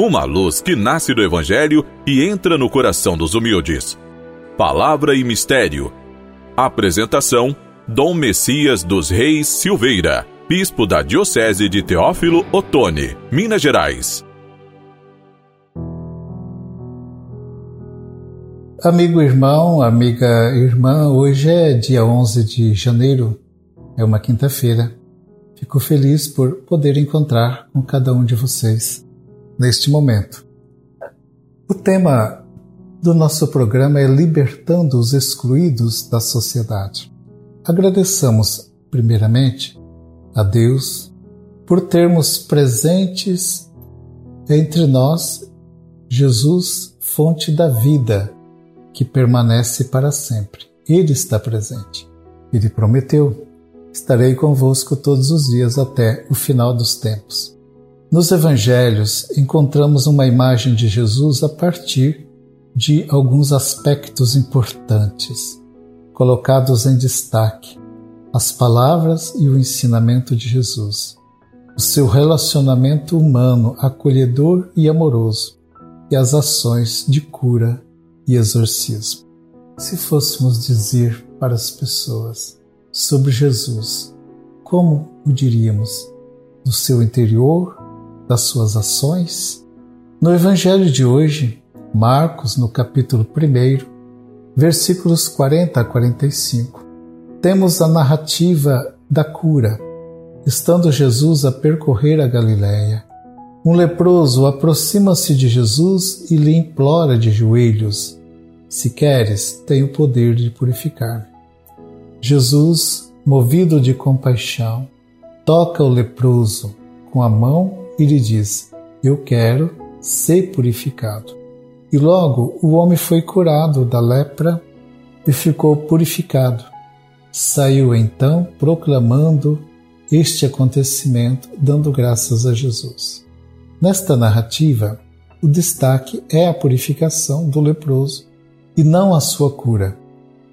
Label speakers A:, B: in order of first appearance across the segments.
A: uma luz que nasce do Evangelho e entra no coração dos humildes. Palavra e Mistério. Apresentação: Dom Messias dos Reis Silveira, Bispo da Diocese de Teófilo Otoni, Minas Gerais.
B: Amigo irmão, amiga irmã, hoje é dia 11 de janeiro, é uma quinta-feira. Fico feliz por poder encontrar com cada um de vocês neste momento. O tema do nosso programa é Libertando os Excluídos da Sociedade. Agradeçamos, primeiramente, a Deus por termos presentes entre nós Jesus, fonte da vida, que permanece para sempre. Ele está presente. Ele prometeu: Estarei convosco todos os dias até o final dos tempos. Nos evangelhos, encontramos uma imagem de Jesus a partir de alguns aspectos importantes, colocados em destaque: as palavras e o ensinamento de Jesus, o seu relacionamento humano, acolhedor e amoroso, e as ações de cura e exorcismo. Se fôssemos dizer para as pessoas sobre Jesus, como o diríamos? Do seu interior das suas ações? No Evangelho de hoje, Marcos, no capítulo 1, versículos 40 a 45, temos a narrativa da cura. Estando Jesus a percorrer a Galiléia, um leproso aproxima-se de Jesus e lhe implora de joelhos: Se queres, tem o poder de purificar. Jesus, movido de compaixão, toca o leproso com a mão e lhe diz: Eu quero ser purificado. E logo o homem foi curado da lepra e ficou purificado. Saiu então proclamando este acontecimento, dando graças a Jesus. Nesta narrativa, o destaque é a purificação do leproso e não a sua cura.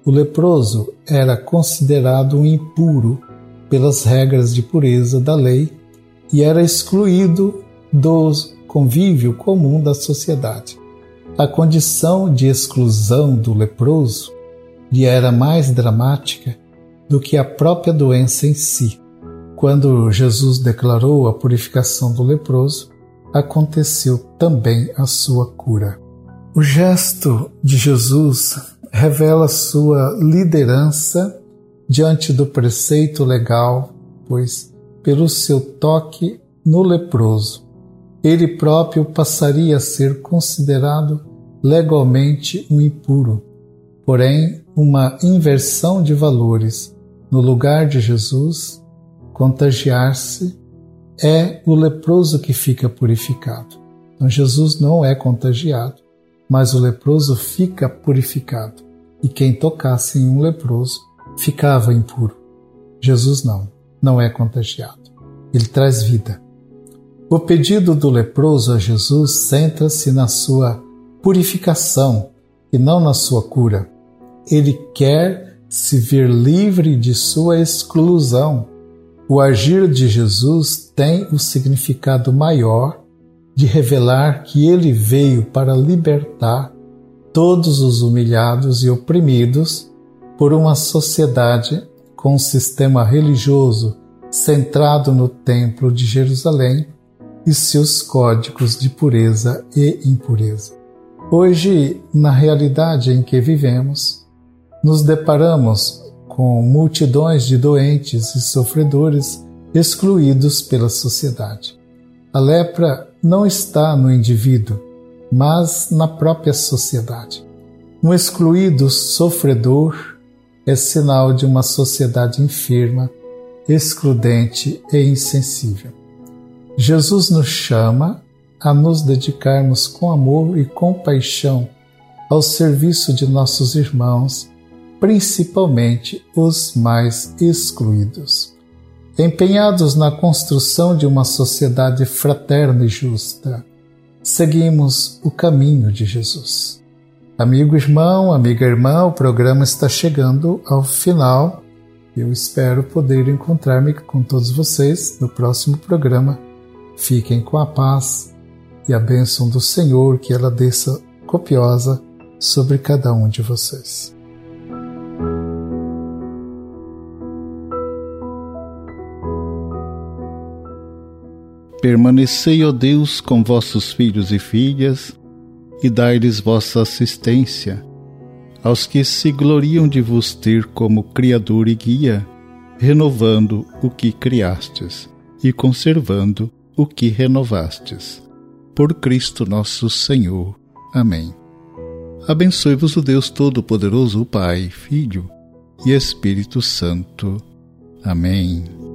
B: O leproso era considerado um impuro pelas regras de pureza da lei e era excluído do convívio comum da sociedade. A condição de exclusão do leproso lhe era mais dramática do que a própria doença em si. Quando Jesus declarou a purificação do leproso, aconteceu também a sua cura. O gesto de Jesus revela sua liderança diante do preceito legal, pois pelo seu toque no leproso. Ele próprio passaria a ser considerado legalmente um impuro. Porém, uma inversão de valores no lugar de Jesus, contagiar-se, é o leproso que fica purificado. Então, Jesus não é contagiado, mas o leproso fica purificado. E quem tocasse em um leproso ficava impuro. Jesus não não é contagiado. Ele traz vida. O pedido do leproso a Jesus centra-se na sua purificação e não na sua cura. Ele quer se ver livre de sua exclusão. O agir de Jesus tem o significado maior de revelar que ele veio para libertar todos os humilhados e oprimidos por uma sociedade com um sistema religioso centrado no Templo de Jerusalém e seus códigos de pureza e impureza. Hoje, na realidade em que vivemos, nos deparamos com multidões de doentes e sofredores excluídos pela sociedade. A lepra não está no indivíduo, mas na própria sociedade. Um excluído sofredor é sinal de uma sociedade enferma, excludente e insensível. Jesus nos chama a nos dedicarmos com amor e compaixão ao serviço de nossos irmãos, principalmente os mais excluídos. Empenhados na construção de uma sociedade fraterna e justa, seguimos o caminho de Jesus. Amigo irmão, amiga irmã, o programa está chegando ao final. Eu espero poder encontrar-me com todos vocês no próximo programa. Fiquem com a paz
C: e a bênção do Senhor que ela desça copiosa sobre cada um de vocês.
B: Permanecei, ó Deus, com vossos filhos e filhas, e dai-lhes vossa assistência, aos que se gloriam de vos ter como Criador e Guia, renovando o que criastes e conservando o que renovastes. Por Cristo nosso Senhor. Amém. Abençoe-vos o Deus Todo-Poderoso, o Pai, Filho e Espírito Santo. Amém.